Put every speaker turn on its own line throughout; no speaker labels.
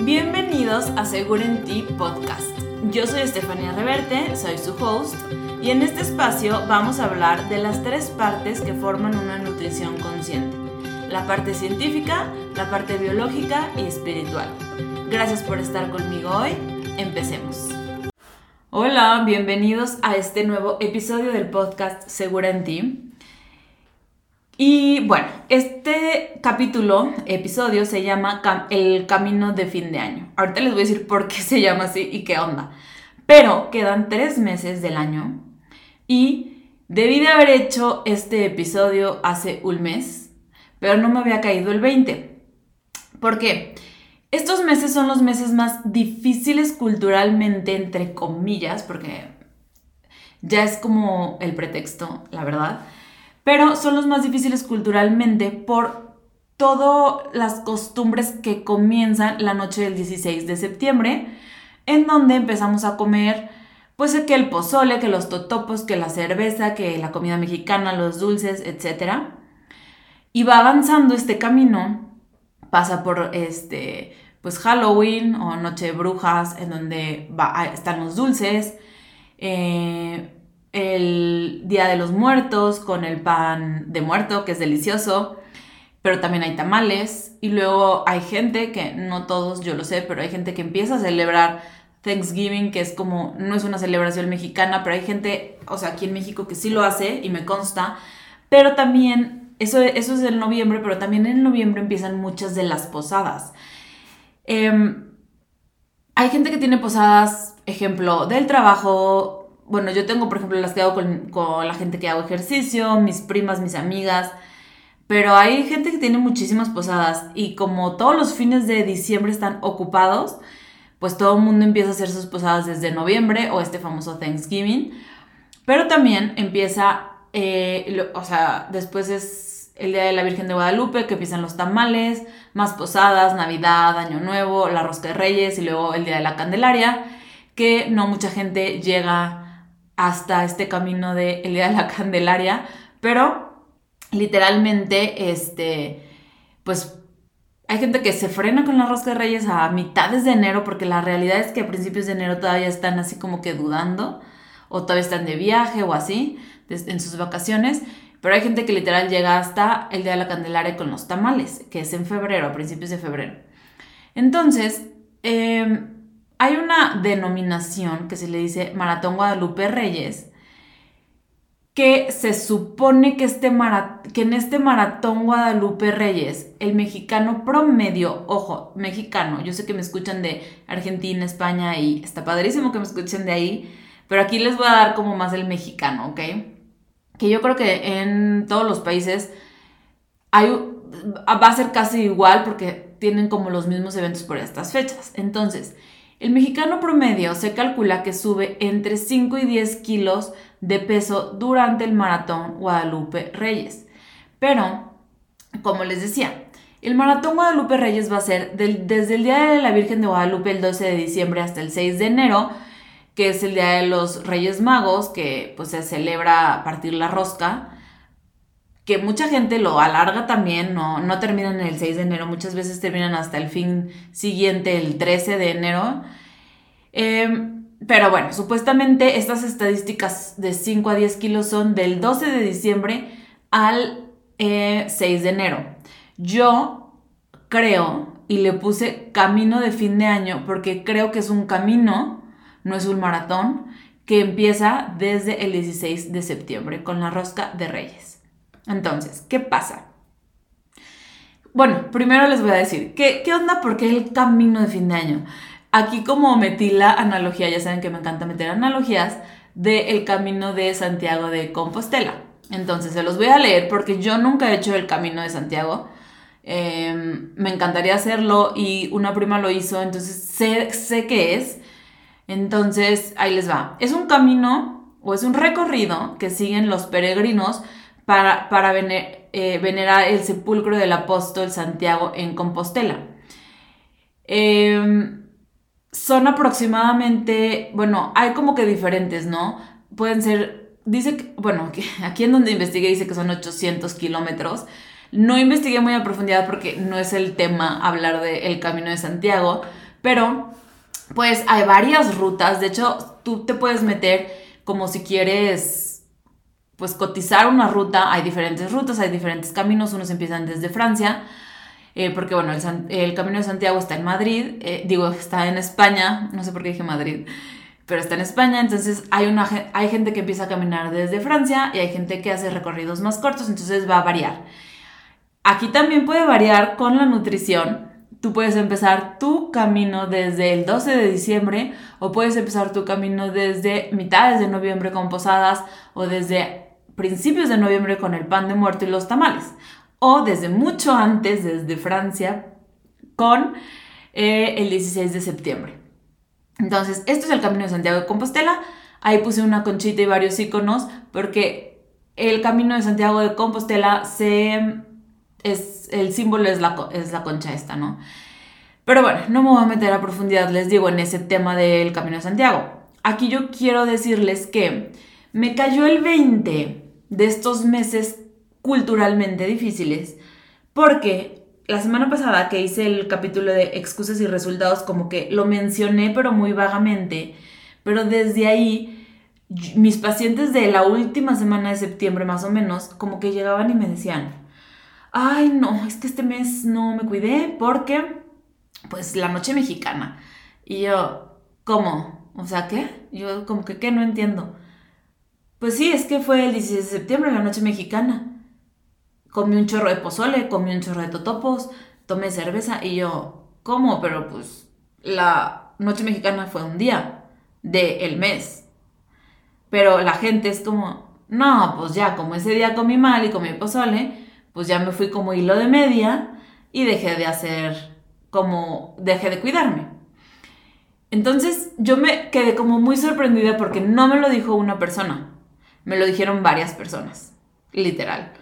Bienvenidos a Seguro en Ti Podcast. Yo soy Estefanía Reverte, soy su host, y en este espacio vamos a hablar de las tres partes que forman una nutrición consciente. La parte científica, la parte biológica y espiritual. Gracias por estar conmigo hoy. Empecemos. Hola, bienvenidos a este nuevo episodio del podcast Segura en Ti. Y bueno, este capítulo, episodio, se llama El Camino de Fin de Año. Ahorita les voy a decir por qué se llama así y qué onda. Pero quedan tres meses del año y debí de haber hecho este episodio hace un mes, pero no me había caído el 20. ¿Por qué? Estos meses son los meses más difíciles culturalmente, entre comillas, porque ya es como el pretexto, la verdad pero son los más difíciles culturalmente por todas las costumbres que comienzan la noche del 16 de septiembre, en donde empezamos a comer pues que el pozole, que los totopos, que la cerveza, que la comida mexicana, los dulces, etc. Y va avanzando este camino, pasa por este pues Halloween o Noche de Brujas, en donde están los dulces, eh, el Día de los Muertos con el pan de muerto, que es delicioso, pero también hay tamales y luego hay gente que, no todos, yo lo sé, pero hay gente que empieza a celebrar Thanksgiving, que es como, no es una celebración mexicana, pero hay gente, o sea, aquí en México que sí lo hace y me consta, pero también, eso, eso es en noviembre, pero también en noviembre empiezan muchas de las posadas. Em, hay gente que tiene posadas, ejemplo, del trabajo, bueno, yo tengo, por ejemplo, las que hago con, la gente que hago ejercicio, mis primas, mis amigas, pero hay gente que tiene muchísimas posadas y como todos los fines de diciembre están ocupados, pues todo el mundo empieza a hacer sus posadas desde noviembre o este famoso Thanksgiving, pero también empieza, eh, o sea, después es el Día de la Virgen de Guadalupe, que empiezan los tamales, más posadas, Navidad, Año Nuevo, la Rosca de Reyes y luego el Día de la Candelaria, que no mucha gente llega hasta este camino de el Día de la Candelaria, pero literalmente, este, pues hay gente que se frena con la rosca reyes a mitades de enero porque la realidad es que a principios de enero todavía están así como que dudando o todavía están de viaje o así en sus vacaciones, pero hay gente que literal llega hasta el Día de la Candelaria con los tamales, que es en febrero, a principios de febrero. Entonces, eh, hay una denominación que se le dice Maratón Guadalupe Reyes, que se supone que, este que en este Maratón Guadalupe Reyes, el mexicano promedio, ojo, mexicano, yo sé que me escuchan de Argentina, España y está padrísimo que me escuchen de ahí, pero aquí les voy a dar como más el mexicano, ¿ok? Que yo creo que en todos los países hay, va a ser casi igual porque tienen como los mismos eventos por estas fechas. Entonces, el mexicano promedio se calcula que sube entre 5 y 10 kilos de peso durante el maratón Guadalupe Reyes. Pero, como les decía, el maratón Guadalupe Reyes va a ser desde el Día de la Virgen de Guadalupe el 12 de diciembre hasta el 6 de enero, que es el Día de los Reyes Magos, que pues se celebra a partir la rosca que mucha gente lo alarga también, no, no terminan el 6 de enero, muchas veces terminan hasta el fin siguiente, el 13 de enero. Em, pero bueno, supuestamente estas estadísticas de 5 a 10 kilos son del 12 de diciembre al 6 eh, de enero. Yo creo, y le puse camino de fin de año, porque creo que es un camino, no es un maratón, que empieza desde el 16 de septiembre con la rosca de reyes. Entonces, ¿qué pasa? Bueno, primero les voy a decir, ¿qué, qué onda? ¿Por qué el camino de fin de año? Aquí como metí la analogía, ya saben que me encanta meter analogías, del camino de Santiago de Compostela. Entonces, se los voy a leer porque yo nunca he hecho el camino de Santiago. Em, me encantaría hacerlo y una prima lo hizo, entonces sé, sé qué es. Entonces, ahí les va. Es un camino o es un recorrido que siguen los peregrinos para, eh, venerar el sepulcro del apóstol Santiago en Compostela. Em, son aproximadamente, bueno, hay como que diferentes, ¿no? Pueden ser, dice, que, bueno, aquí en donde investigué dice que son 800 kilómetros. No investigué muy a profundidad porque no es el tema hablar del Camino de Santiago, Pero, pues hay varias rutas. De hecho, tú te puedes meter como si quieres, pues cotizar una ruta. Hay diferentes rutas, hay diferentes caminos. Unos empiezan desde Francia. Eh, porque bueno, el, Camino de Santiago está en Madrid, eh, digo, está en España, no sé por qué dije Madrid, pero está en España, entonces hay, una, hay gente que empieza a caminar desde Francia y hay gente que hace recorridos más cortos, entonces va a variar. Aquí también puede variar con la nutrición. Tú puedes empezar tu camino desde el 12 de diciembre o puedes empezar tu camino desde mitades de noviembre con posadas o desde principios de noviembre con el pan de muerto y los tamales o desde mucho antes, desde Francia, con eh, el 16 de septiembre. Entonces, esto es el Camino de Santiago de Compostela. Ahí puse una conchita y varios iconos porque el Camino de Santiago de Compostela es, el símbolo es la, es la concha esta, ¿no? Pero bueno, no me voy a meter a profundidad, les digo, en ese tema del Camino de Santiago. Aquí yo quiero decirles que me cayó el 20 de estos meses culturalmente difíciles porque la semana pasada que hice el capítulo de excusas y resultados, como que lo mencioné, pero muy vagamente. Pero desde ahí, mis pacientes de la última semana de septiembre, más o menos, como que llegaban y me decían, ay, no, es que este mes no me cuidé porque, pues, la noche mexicana. Y yo, ¿cómo? O sea, ¿qué? Yo, como que, ¿qué? No entiendo. Pues sí, es que fue el 16 de septiembre, la noche mexicana comí un chorro de pozole, comí un chorro de totopos, tomé cerveza y yo, ¿cómo? Pero pues la noche mexicana fue un día del mes. Pero la gente es como, no, pues ya, como ese día comí mal y comí pozole, pues ya me fui como hilo de media y dejé de hacer como, dejé de cuidarme. Entonces yo me quedé como muy sorprendida porque no me lo dijo una persona, me lo dijeron varias personas, literal.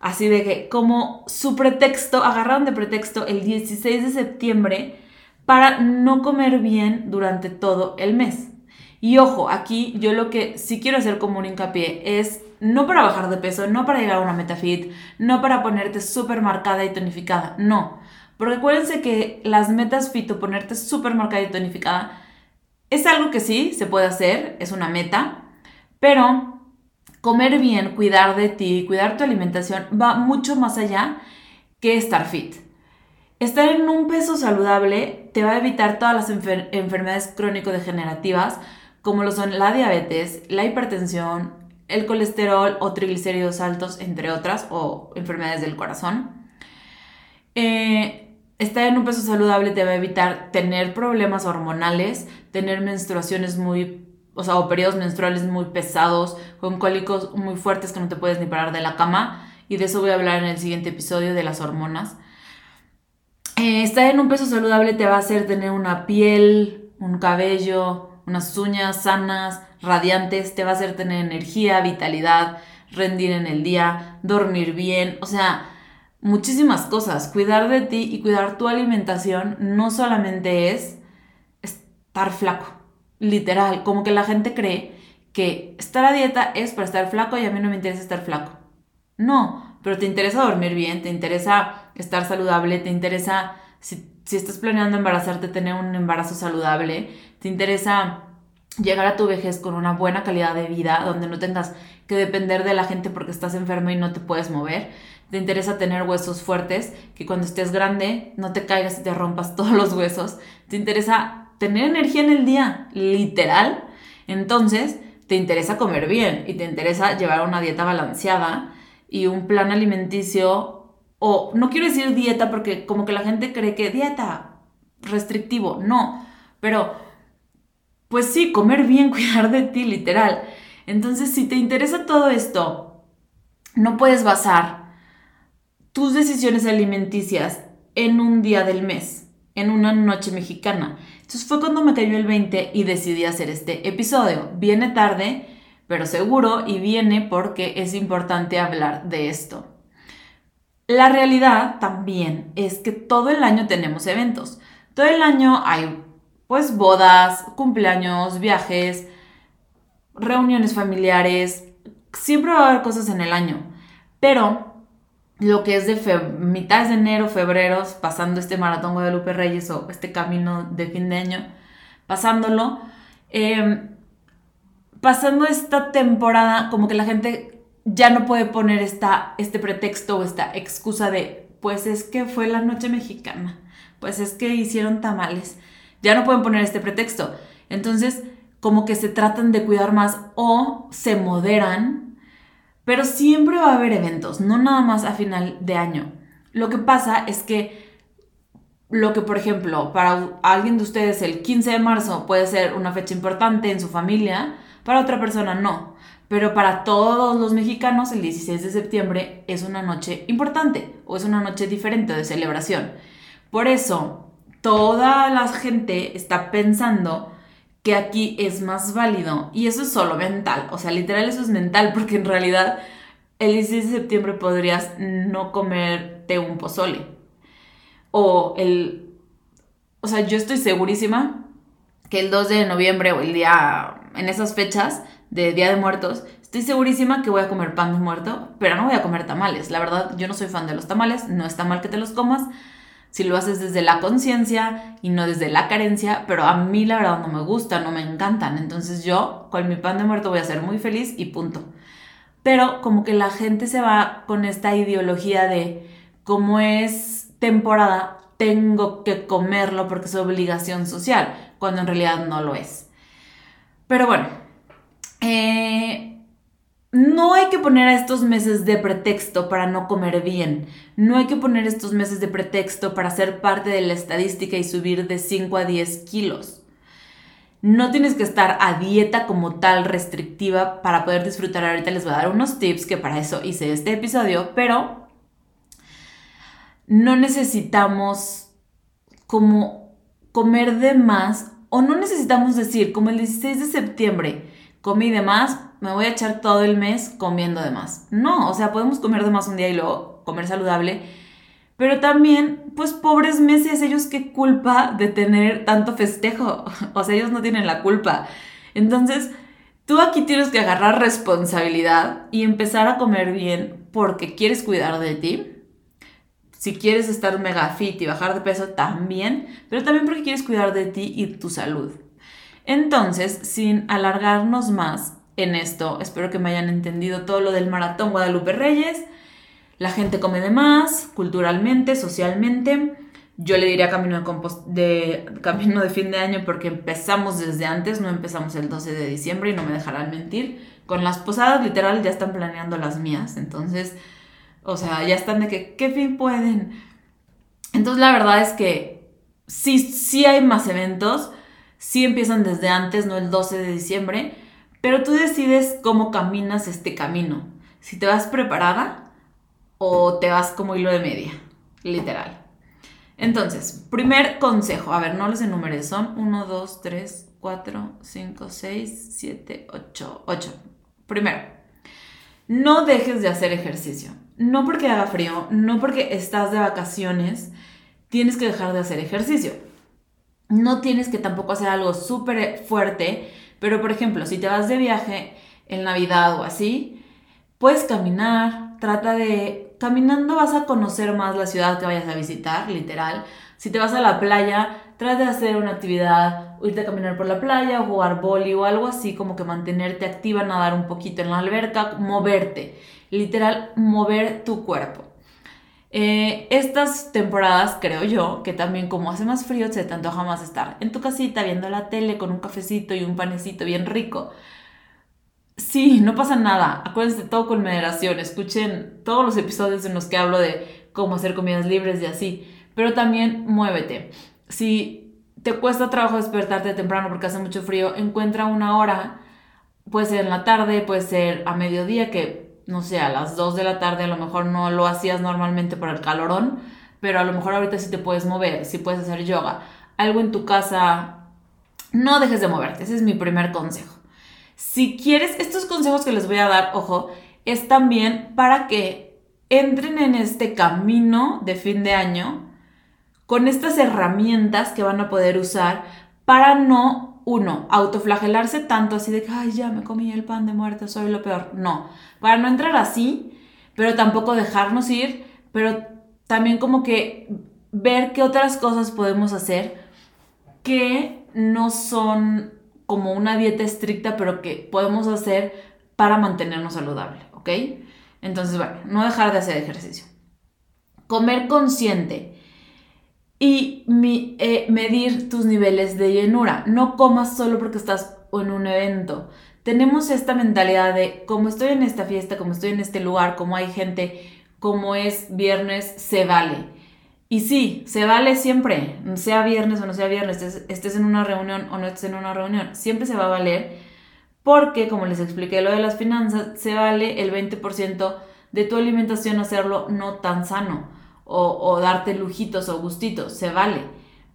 Así de que como su pretexto, agarraron de pretexto el 16 de septiembre para no comer bien durante todo el mes. Y ojo, aquí yo lo que sí quiero hacer como un hincapié es no para bajar de peso, no para llegar a una metafit, no para ponerte súper marcada y tonificada, no. Porque acuérdense que las metas fito, ponerte súper marcada y tonificada, es algo que sí se puede hacer, es una meta, pero comer bien, cuidar de ti, cuidar tu alimentación va mucho más allá que estar fit. Estar en un peso saludable te va a evitar todas las enfermedades crónico-degenerativas como lo son la diabetes, la hipertensión, el colesterol o triglicéridos altos, entre otras, o enfermedades del corazón. Eh, estar en un peso saludable te va a evitar tener problemas hormonales, tener menstruaciones muy o sea, o periodos menstruales muy pesados, con cólicos muy fuertes que no te puedes ni parar de la cama. Y de eso voy a hablar en el siguiente episodio de las hormonas. Eh, estar en un peso saludable te va a hacer tener una piel, un cabello, unas uñas sanas, radiantes, te va a hacer tener energía, vitalidad, rendir en el día, dormir bien, o sea, muchísimas cosas. Cuidar de ti y cuidar tu alimentación no solamente es estar flaco literal, como que la gente cree que estar a dieta es para estar flaco y a mí no me interesa estar flaco. No, pero te interesa dormir bien, te interesa estar saludable, te interesa, si, estás planeando embarazarte, tener un embarazo saludable, te interesa llegar a tu vejez con una buena calidad de vida, donde no tengas que depender de la gente porque estás enfermo y no te puedes mover. Te interesa tener huesos fuertes, que cuando estés grande no te caigas y te rompas todos los huesos. Te interesa tener energía en el día, literal. Entonces, te interesa comer bien y te interesa llevar una dieta balanceada y un plan alimenticio, o no quiero decir dieta porque como que la gente cree que dieta restrictivo, no, pero pues sí, comer bien, cuidar de ti, literal. Entonces, si te interesa todo esto, no puedes basar tus decisiones alimenticias en un día del mes, en una noche mexicana. Entonces fue cuando me cayó el 20 y decidí hacer este episodio. Viene tarde, pero seguro y viene porque es importante hablar de esto. La realidad también es que todo el año tenemos eventos. Todo el año hay pues bodas, cumpleaños, viajes, reuniones familiares. Siempre va a haber cosas en el año. Pero lo que es de fe mitades de enero, febrero, pasando este maratón Guadalupe Reyes o este camino de fin de año, pasándolo, em, pasando esta temporada, como que la gente ya no puede poner esta, este pretexto o esta excusa de, pues es que fue la noche mexicana, pues es que hicieron tamales, ya no pueden poner este pretexto. Entonces, como que se tratan de cuidar más o se moderan, pero siempre va a haber eventos, no nada más a final de año. Lo que pasa es que lo que, por ejemplo, para alguien de ustedes el 15 de marzo puede ser una fecha importante en su familia, para otra persona no. Pero para todos los mexicanos el 16 de septiembre es una noche importante o es una noche diferente de celebración. Por eso, toda la gente está pensando que aquí es más válido. Y eso es solo mental. O sea, literal eso es mental porque en realidad el 16 de septiembre podrías no comerte un pozole. O el... O sea, yo estoy segurísima que el 2 de noviembre o el día... En esas fechas de Día de Muertos, estoy segurísima que voy a comer pan de muerto, pero no voy a comer tamales. La verdad, yo no soy fan de los tamales, no está mal que te los comas, si lo haces desde la conciencia y no desde la carencia, pero a mí la verdad no me gusta, no me encantan. Entonces yo con mi pan de muerto voy a ser muy feliz y punto. Pero como que la gente se va con esta ideología de como es temporada, tengo que comerlo porque es obligación social, cuando en realidad no lo es. Pero bueno, eh, no hay que poner a estos meses de pretexto para no comer bien. No hay que poner estos meses de pretexto para ser parte de la estadística y subir de 5 a 10 kilos. No tienes que estar a dieta como tal restrictiva para poder disfrutar. Ahorita les voy a dar unos tips que para eso hice este episodio, pero no necesitamos como comer de más o no necesitamos decir como el 16 de septiembre comí de más, me voy a echar todo el mes comiendo de más. No, o sea, podemos comer de más un día y luego comer saludable. Pero también, pues pobres meses, ellos qué culpa de tener tanto festejo. O sea, ellos no tienen la culpa. Entonces, tú aquí tienes que agarrar responsabilidad y empezar a comer bien porque quieres cuidar de ti. Si quieres estar mega fit y bajar de peso, también. Pero también porque quieres cuidar de ti y tu salud. Entonces, sin alargarnos más en esto, espero que me hayan entendido todo lo del maratón Guadalupe Reyes. La gente come de más, culturalmente, socialmente. Yo le diría camino de, camino de fin de año porque empezamos desde antes, no empezamos el 12 de diciembre y no me dejarán mentir. Con las posadas, literal, ya están planeando las mías. Entonces, o sea, ya están de que, ¿qué fin pueden? Entonces, la verdad es que sí, sí hay más eventos sí empiezan desde antes, no el 12 de diciembre, pero tú decides cómo caminas este camino. Si te vas preparada o te vas como hilo de media, literal. Entonces, primer consejo, a ver, no los enumeré, son 1, 2, 3, 4, 5, 6, 7, 8, 8. Primero, no dejes de hacer ejercicio. No porque haga frío, no porque estás de vacaciones, tienes que dejar de hacer ejercicio no tienes que tampoco hacer algo súper fuerte, pero por ejemplo, si te vas de viaje en Navidad o así, puedes caminar, trata de... Caminando vas a conocer más la ciudad que vayas a visitar, literal. Si te vas a la playa, trata de hacer una actividad, irte a caminar por la playa jugar boli o algo así, como que mantenerte activa, nadar un poquito en la alberca, moverte. Literal, mover tu cuerpo. Eh, estas temporadas, creo yo, que también como hace más frío, se te antoja más estar en tu casita viendo la tele con un cafecito y un panecito bien rico. Sí, no pasa nada. Acuérdense todo con moderación. Escuchen todos los episodios en los que hablo de cómo hacer comidas libres y así. Pero también muévete. Si te cuesta trabajo despertarte temprano porque hace mucho frío, encuentra una hora. Puede ser en la tarde, puede ser a mediodía, que no sé, a las 2 de la tarde a lo mejor no lo hacías normalmente por el calorón, pero a lo mejor ahorita sí te puedes mover, sí puedes hacer yoga. Algo en tu casa, no dejes de moverte, ese es mi primer consejo. Si quieres, estos consejos que les voy a dar, ojo, es también para que entren en este camino de fin de año con estas herramientas que van a poder usar para no uno, autoflagelarse tanto así de que, ay, ya me comí el pan de muerte, soy lo peor. No, para no entrar así, pero tampoco dejarnos ir pero también como que ver qué otras cosas podemos hacer que no son como una dieta estricta, pero que podemos hacer para mantenernos saludable, ¿ok? Entonces, bueno, no dejar de hacer ejercicio. Comer consciente y eh, medir tus niveles de llenura. No comas solo porque estás en un evento. Tenemos esta mentalidad de como estoy en esta fiesta, como estoy en este lugar, como hay gente, como es viernes, se vale. Y sí, se vale siempre, sea viernes o no sea viernes, estés, en una reunión o no estés en una reunión, siempre se va a valer porque, como les expliqué lo de las finanzas, se vale el 20% de tu alimentación hacerlo no tan sano o, darte lujitos o gustitos, se vale,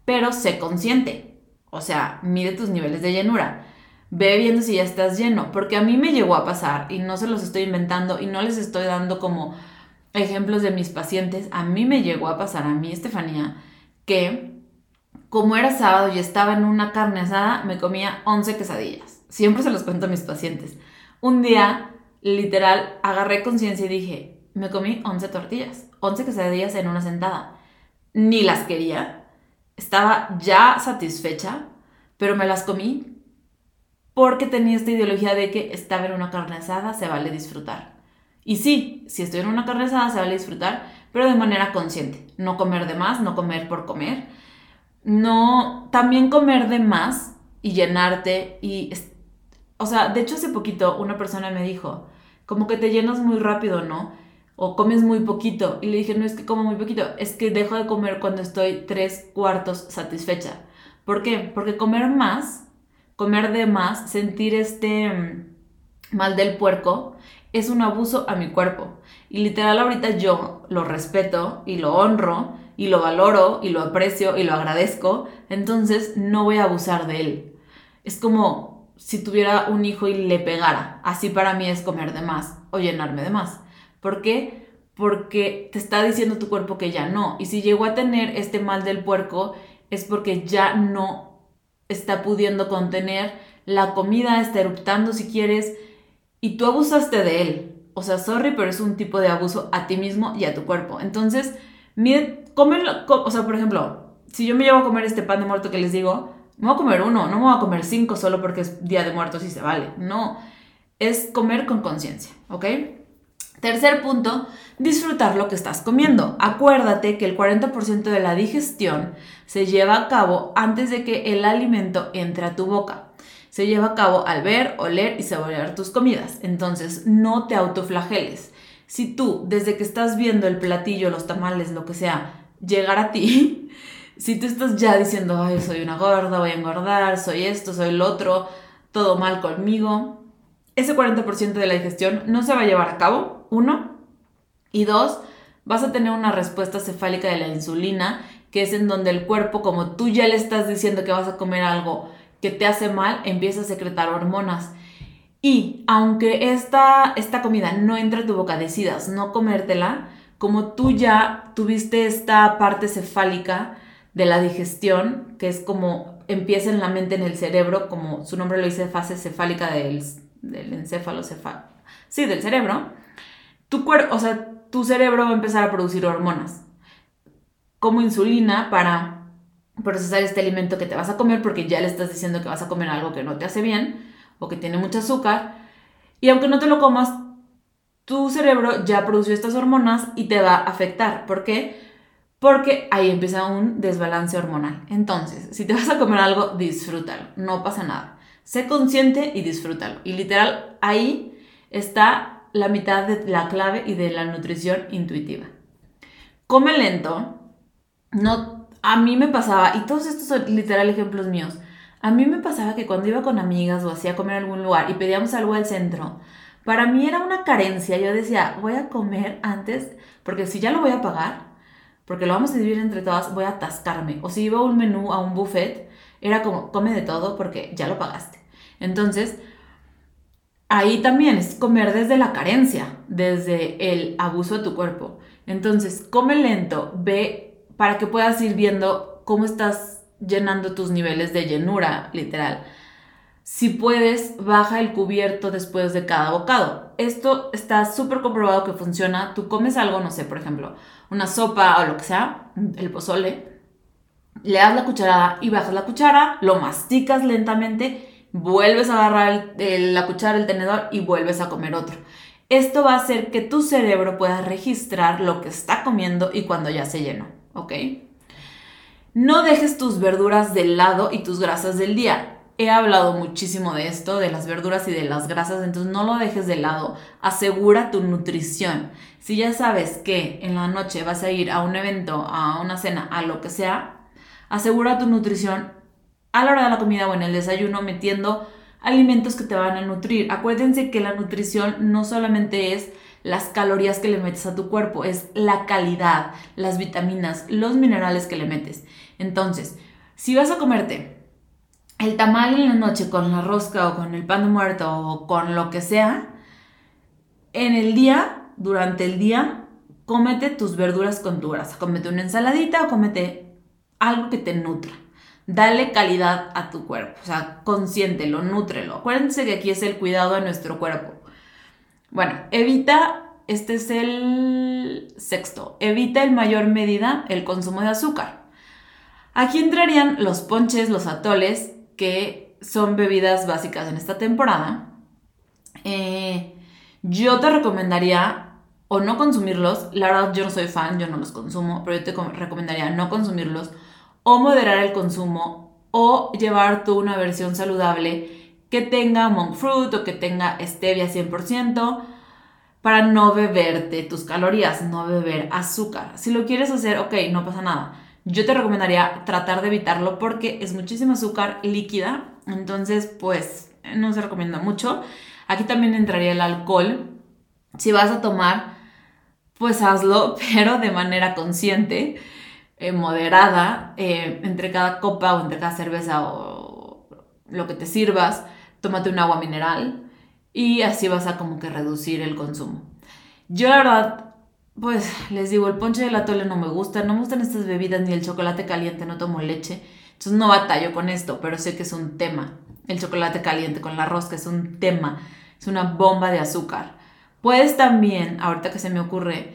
pero sé consciente, o sea, mide tus niveles de llenura, ve viendo si ya estás lleno, porque a mí me llegó a pasar y no se los estoy inventando y no les estoy dando como ejemplos de mis pacientes, a mí me llegó a pasar, a mí, Estefanía, que como era sábado y estaba en una carne asada, me comía 11 quesadillas. Siempre se los cuento a mis pacientes. Un día, literal, agarré conciencia y dije, me comí 11 tortillas, 11 quesadillas en una sentada. Ni las quería, estaba ya satisfecha, pero me las comí porque tenía esta ideología de que estaba en una carne asada, se vale disfrutar. Y sí, si estoy en una carne asada se vale disfrutar, pero de manera consciente. No comer de más, no comer por comer. No, también comer de más y llenarte y... O sea, de hecho hace poquito una persona me dijo, como que te llenas muy rápido, ¿no? O comes muy poquito. Y le dije, no es que como muy poquito, es que dejo de comer cuando estoy tres cuartos satisfecha. ¿Por qué? Porque comer más, comer de más, sentir este mm, mal del puerco, es un abuso a mi cuerpo. Y literal ahorita yo lo respeto y lo honro y lo valoro y lo aprecio y lo agradezco, entonces no voy a abusar de él. Es como si tuviera un hijo y le pegara. Así para mí es comer de más o llenarme de más. ¿Por qué? Porque te está diciendo tu cuerpo que ya no. Y si llegó a tener este mal del puerco es porque ya no está pudiendo contener la comida, está eruptando si quieres, y tú abusaste de él. O sea, sorry, pero es un tipo de abuso a ti mismo y a tu cuerpo. Entonces, mire, cómelo, o sea, por ejemplo, si yo me llevo a comer este pan de muerto que les digo, me voy a comer uno, no me voy a comer cinco solo porque es día de muertos y se vale. No, es comer con conciencia, ¿ok? Tercer punto, disfrutar lo que estás comiendo. Acuérdate que el 40% de la digestión se lleva a cabo antes de que el alimento entre a tu boca se lleva a cabo al ver, oler y saborear tus comidas. Entonces, no te autoflageles. Si tú, desde que estás viendo el platillo, los tamales, lo que sea, llegar a ti, si tú estás ya diciendo, ay, soy una gorda, voy a engordar, soy esto, soy el otro, todo mal conmigo, ese 40% de la digestión no se va a llevar a cabo, uno, y dos, vas a tener una respuesta cefálica de la insulina, que es en donde el cuerpo, como tú ya le estás diciendo que vas a comer algo que te hace mal, empieza a secretar hormonas. Y aunque esta, esta comida no entra a tu boca, decidas no comértela, como tú ya tuviste esta parte cefálica de la digestión, que es como empieza en la mente, en el cerebro, como su nombre lo dice, fase cefálica del, del encéfalo, cefal sí, del cerebro, tu cuerpo, o sea, tu cerebro va a empezar a producir hormonas, como insulina para procesar este alimento que te vas a comer porque ya le estás diciendo que vas a comer algo que no te hace bien o que tiene mucho azúcar. Y aunque no te lo comas, tu cerebro ya produció estas hormonas y te va a afectar. ¿Por qué? Porque ahí empieza un desbalance hormonal. Entonces, si te vas a comer algo, disfrútalo, no pasa nada. Sé consciente y disfrútalo. Y literal, ahí está la mitad de la clave y de la nutrición intuitiva. Come lento, no a mí me pasaba, y todos estos son literal ejemplos míos, a mí me pasaba que cuando iba con amigas o hacía comer en algún lugar y pedíamos algo al centro, para mí era una carencia. Yo decía, voy a comer antes, porque si ya lo voy a pagar, porque lo vamos a dividir entre todas, voy a atascarme. O si iba a un menú, a un buffet, era como, come de todo porque ya lo pagaste. Entonces, ahí también es comer desde la carencia, desde el abuso de tu cuerpo. Entonces, come lento, ve para que puedas ir viendo cómo estás llenando tus niveles de llenura, literal. si puedes, baja el cubierto después de cada bocado. Esto está súper comprobado que funciona. Tú comes algo, no sé, por ejemplo, una sopa o lo que sea, el pozole, le das la cucharada y bajas la cuchara, lo masticas lentamente, vuelves a agarrar la cuchara, el tenedor y vuelves a comer otro. Esto va a hacer que tu cerebro pueda registrar lo que está comiendo y cuando ya se llenó, ¿ok? No dejes tus verduras del lado y tus grasas del día. He hablado muchísimo de esto, de las verduras y de las grasas, entonces no lo dejes de lado. Asegura tu nutrición. Si ya sabes que en la noche vas a ir a un evento, a una cena, a lo que sea, asegura tu nutrición a la hora de la comida o en el desayuno metiendo alimentos que te van a nutrir. Acuérdense que la nutrición no solamente es las calorías que le metes a tu cuerpo, es la calidad, las vitaminas, los minerales que le metes. Entonces, si vas a comerte el tamal en la noche con la rosca o con el pan de muerto o con lo que sea, en el día, durante el día, cómete tus verduras con tu grasa. Cómete una ensaladita o cómete algo que te nutra. Dale calidad a tu cuerpo, o sea, consiéntelo, nútrelo. Acuérdense que aquí es el cuidado de nuestro cuerpo. Bueno, evita, este es el sexto, evita en mayor medida el consumo de azúcar. Aquí entrarían los ponches, los atoles, que son bebidas básicas en esta temporada. Eh, yo te recomendaría o no consumirlos, la verdad yo no soy fan, yo no los consumo, pero yo te recomendaría no consumirlos o moderar el consumo o llevar tú una versión saludable que tenga monk fruit o que tenga stevia 100% para no beberte tus calorías, no beber azúcar. Si lo quieres hacer, ok, no pasa nada. Yo te recomendaría tratar de evitarlo porque es muchísimo azúcar líquida, entonces pues no se recomienda mucho. Aquí también entraría el alcohol. Si vas a tomar, pues hazlo, pero de manera consciente eh, moderada eh, entre cada copa o entre cada cerveza o lo que te sirvas, tómate un agua mineral y así vas a como que reducir el consumo. Yo la verdad, pues les digo, el ponche de atole no me gusta, no me gustan estas bebidas ni el chocolate caliente, no tomo leche, entonces no batallo con esto, pero sé que es un tema. El chocolate caliente con la rosca es un tema, es una bomba de azúcar. Puedes también, ahorita que se me ocurre,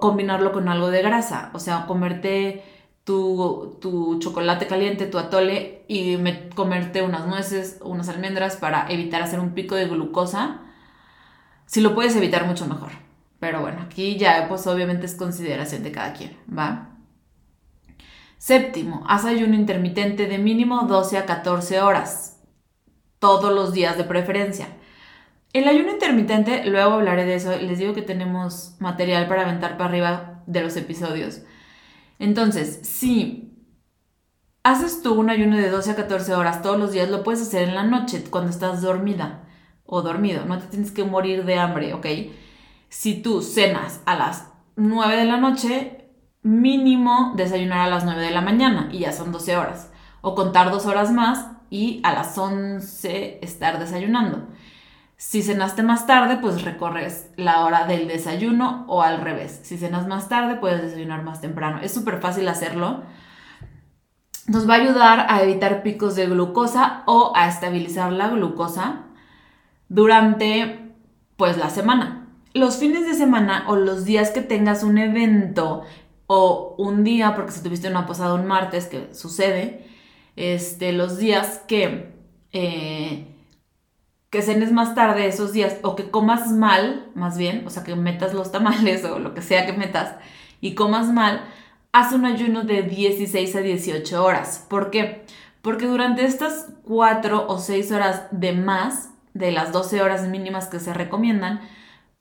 combinarlo con algo de grasa, o sea, comerte tu, tu chocolate caliente, tu atole y comerte unas nueces, unas almendras para evitar hacer un pico de glucosa. Si lo puedes evitar, mucho mejor. Pero bueno, aquí ya pues obviamente es consideración de cada quien, ¿va? Séptimo, haz ayuno intermitente de mínimo 12 a 14 horas, todos los días de preferencia. El ayuno intermitente, luego hablaré de eso, les digo que tenemos material para aventar para arriba de los episodios. Entonces, si haces tú un ayuno de 12 a 14 horas todos los días, lo puedes hacer en la noche, cuando estás dormida o dormido, no te tienes que morir de hambre, ¿ok? Si tú cenas a las 9 de la noche, mínimo desayunar a las 9 de la mañana y ya son 12 horas. O contar dos horas más y a las 11 estar desayunando. Si cenaste más tarde, pues recorres la hora del desayuno o al revés. Si cenas más tarde, puedes desayunar más temprano. Es súper fácil hacerlo. Nos va a ayudar a evitar picos de glucosa o a estabilizar la glucosa durante pues la semana. Los fines de semana o los días que tengas un evento o un día, porque si tuviste una posada un martes, que sucede, este, los días que eh, que cenes más tarde esos días o que comas mal, más bien, o sea, que metas los tamales o lo que sea que metas y comas mal, haz un ayuno de 16 a 18 horas. ¿Por qué? Porque durante estas 4 o 6 horas de más, de las 12 horas mínimas que se recomiendan,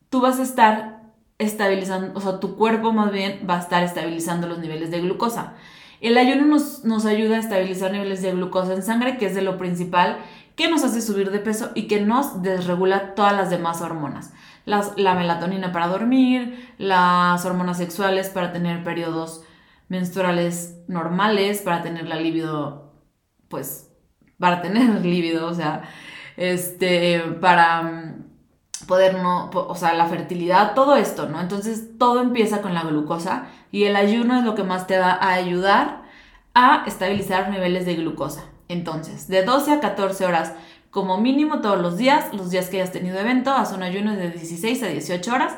tú vas a estar estabilizando, o sea, tu cuerpo más bien va a estar estabilizando los niveles de glucosa. El ayuno nos, nos ayuda a estabilizar niveles de glucosa en sangre, que es de lo principal que nos hace subir de peso y que nos desregula todas las demás hormonas. la melatonina para dormir, las hormonas sexuales para tener periodos menstruales normales, para tener la libido, pues, para tener libido, o sea, este, para mm, poder no, o sea, la fertilidad, todo esto, ¿no? Entonces todo empieza con la glucosa y el ayuno es lo que más te va a ayudar a estabilizar niveles de glucosa. Entonces, de 12 a 14 horas como mínimo todos los días, los días que hayas tenido evento, haz un ayuno de 16 a 18 horas.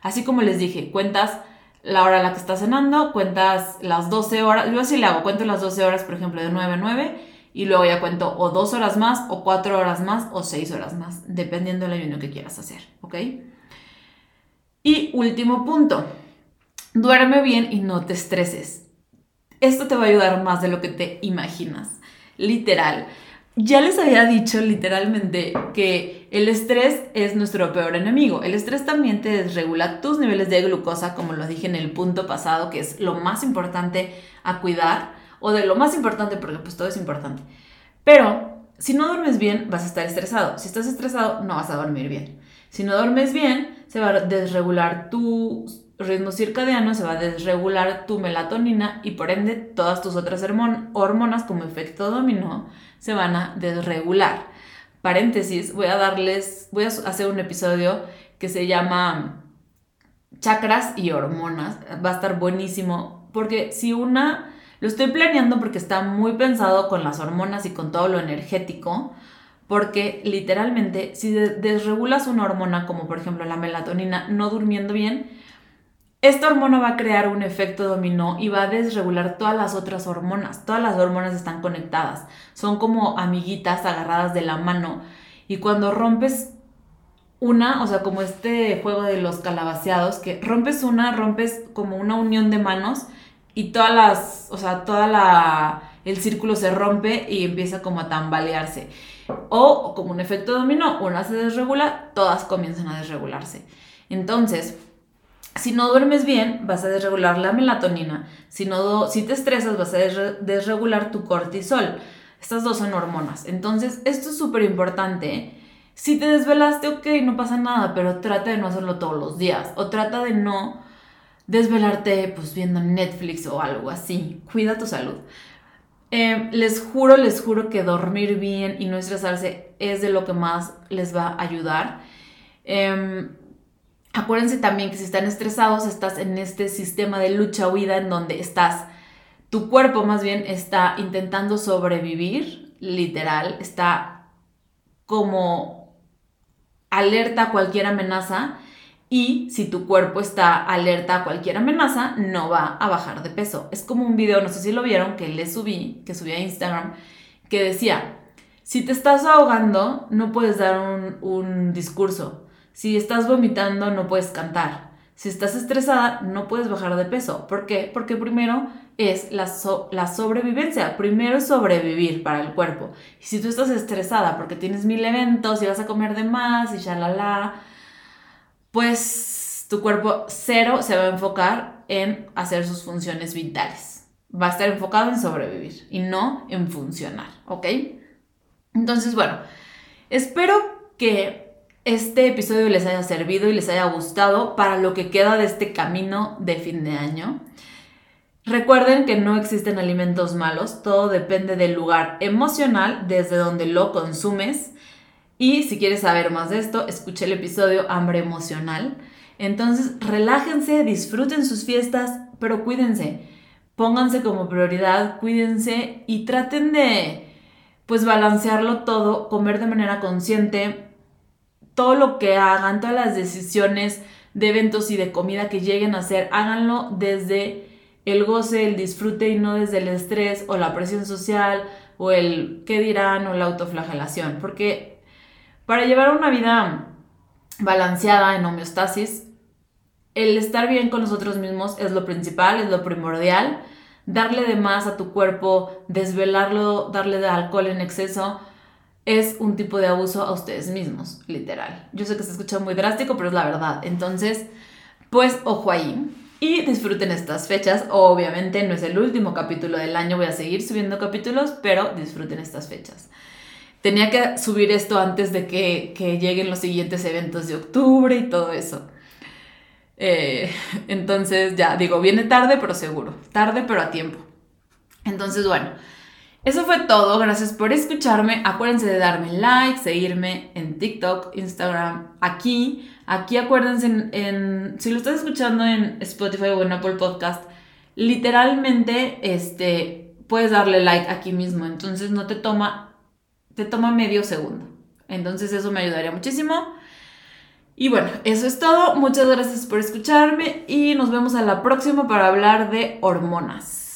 Así como les dije, cuentas la hora a la que estás cenando, cuentas las 12 horas, yo así le hago, cuento las 12 horas, por ejemplo, de 9 a 9, y luego ya cuento o 2 horas más, o 4 horas más, o 6 horas más, dependiendo del ayuno que quieras hacer, ¿ok? Y último punto, duerme bien y no te estreses. Esto te va a ayudar más de lo que te imaginas, literal. Ya les había dicho literalmente que el estrés es nuestro peor enemigo. El estrés también te desregula tus niveles de glucosa, como lo dije en el punto pasado, que es lo más importante a cuidar, o de lo más importante, porque pues todo es importante. Pero si no duermes bien, vas a estar estresado. Si estás estresado, no vas a dormir bien. Si no duermes bien, se va a desregular tu ritmo circadiano, se va a desregular tu melatonina y por ende todas tus otras hormonas como efecto dominó se van a desregular. Paréntesis, voy a darles, voy a hacer un episodio que se llama chakras y hormonas. Va a estar buenísimo porque si una, lo estoy planeando porque está muy pensado con las hormonas y con todo lo energético, porque literalmente si desregulas una hormona como por ejemplo la melatonina no durmiendo bien, esta hormona va a crear un efecto dominó y va a desregular todas las otras hormonas. Todas las hormonas están conectadas. Son como amiguitas agarradas de la mano. Y cuando rompes una, o sea, como este juego de los calabaceados, que rompes una, rompes como una unión de manos y todas las, o sea, toda la, el círculo se rompe y empieza como a tambalearse. O como un efecto dominó, una se desregula, todas comienzan a desregularse. Entonces, si no duermes bien, vas a desregular la melatonina. Si, no, si te estresas, vas a desregular tu cortisol. Estas dos son hormonas. Entonces, esto es súper importante. Si te desvelaste, ok, no pasa nada, pero trata de no hacerlo todos los días. O trata de no desvelarte pues viendo Netflix o algo así. Cuida tu salud. Eh, les juro, les juro que dormir bien y no estresarse es de lo que más les va a ayudar. Eh, Acuérdense también que si están estresados, estás en este sistema de lucha-huida en donde estás, tu cuerpo más bien está intentando sobrevivir, literal, está como alerta a cualquier amenaza y si tu cuerpo está alerta a cualquier amenaza, no va a bajar de peso. Es como un video, no sé si lo vieron, que le subí, que subí a Instagram, que decía, si te estás ahogando, no puedes dar un, un discurso si estás vomitando, no puedes cantar. Si estás estresada, no puedes bajar de peso. ¿Por qué? Porque primero es la, la sobrevivencia. Primero es sobrevivir para el cuerpo. Y si tú estás estresada porque tienes mil eventos y vas a comer de más y la pues tu cuerpo cero se va a enfocar en hacer sus funciones vitales. Va a estar enfocado en sobrevivir y no en funcionar, ¿ok? Entonces, bueno, espero que este episodio les haya servido y les haya gustado para lo que queda de este camino de fin de año. Recuerden que no existen alimentos malos, todo depende del lugar emocional desde donde lo consumes. Y si quieres saber más de esto, escuche el episodio Hambre Emocional. Entonces, relájense, disfruten sus fiestas, pero cuídense. Pónganse como prioridad, cuídense y traten de pues balancearlo todo, comer de manera consciente, todo lo que hagan, todas las decisiones de eventos y de comida que lleguen a hacer, háganlo desde el goce, el disfrute y no desde el estrés o la presión social o el qué dirán o la autoflagelación. Porque para llevar una vida balanceada en homeostasis, el estar bien con nosotros mismos es lo principal, es lo primordial. Darle de más a tu cuerpo, desvelarlo, darle de alcohol en exceso, es un tipo de abuso a ustedes mismos, literal. Yo sé que se escucha muy drástico, pero es la verdad. Entonces, pues ojo ahí. Y disfruten estas fechas. Obviamente no es el último capítulo del año, voy a seguir subiendo capítulos, pero disfruten estas fechas. Tenía que subir esto antes de que, lleguen los siguientes eventos de octubre y todo eso. Eh, entonces ya, digo, viene tarde, pero seguro. Tarde, pero a tiempo. Entonces, bueno. Eso fue todo, gracias por escucharme. Acuérdense de darme like, seguirme en TikTok, Instagram, aquí. Aquí acuérdense en, si lo estás escuchando en Spotify o en Apple Podcast, literalmente este puedes darle like aquí mismo, entonces no te toma, te toma medio segundo. Entonces eso me ayudaría muchísimo. Y bueno, eso es todo. Muchas gracias por escucharme y nos vemos a la próxima para hablar de hormonas.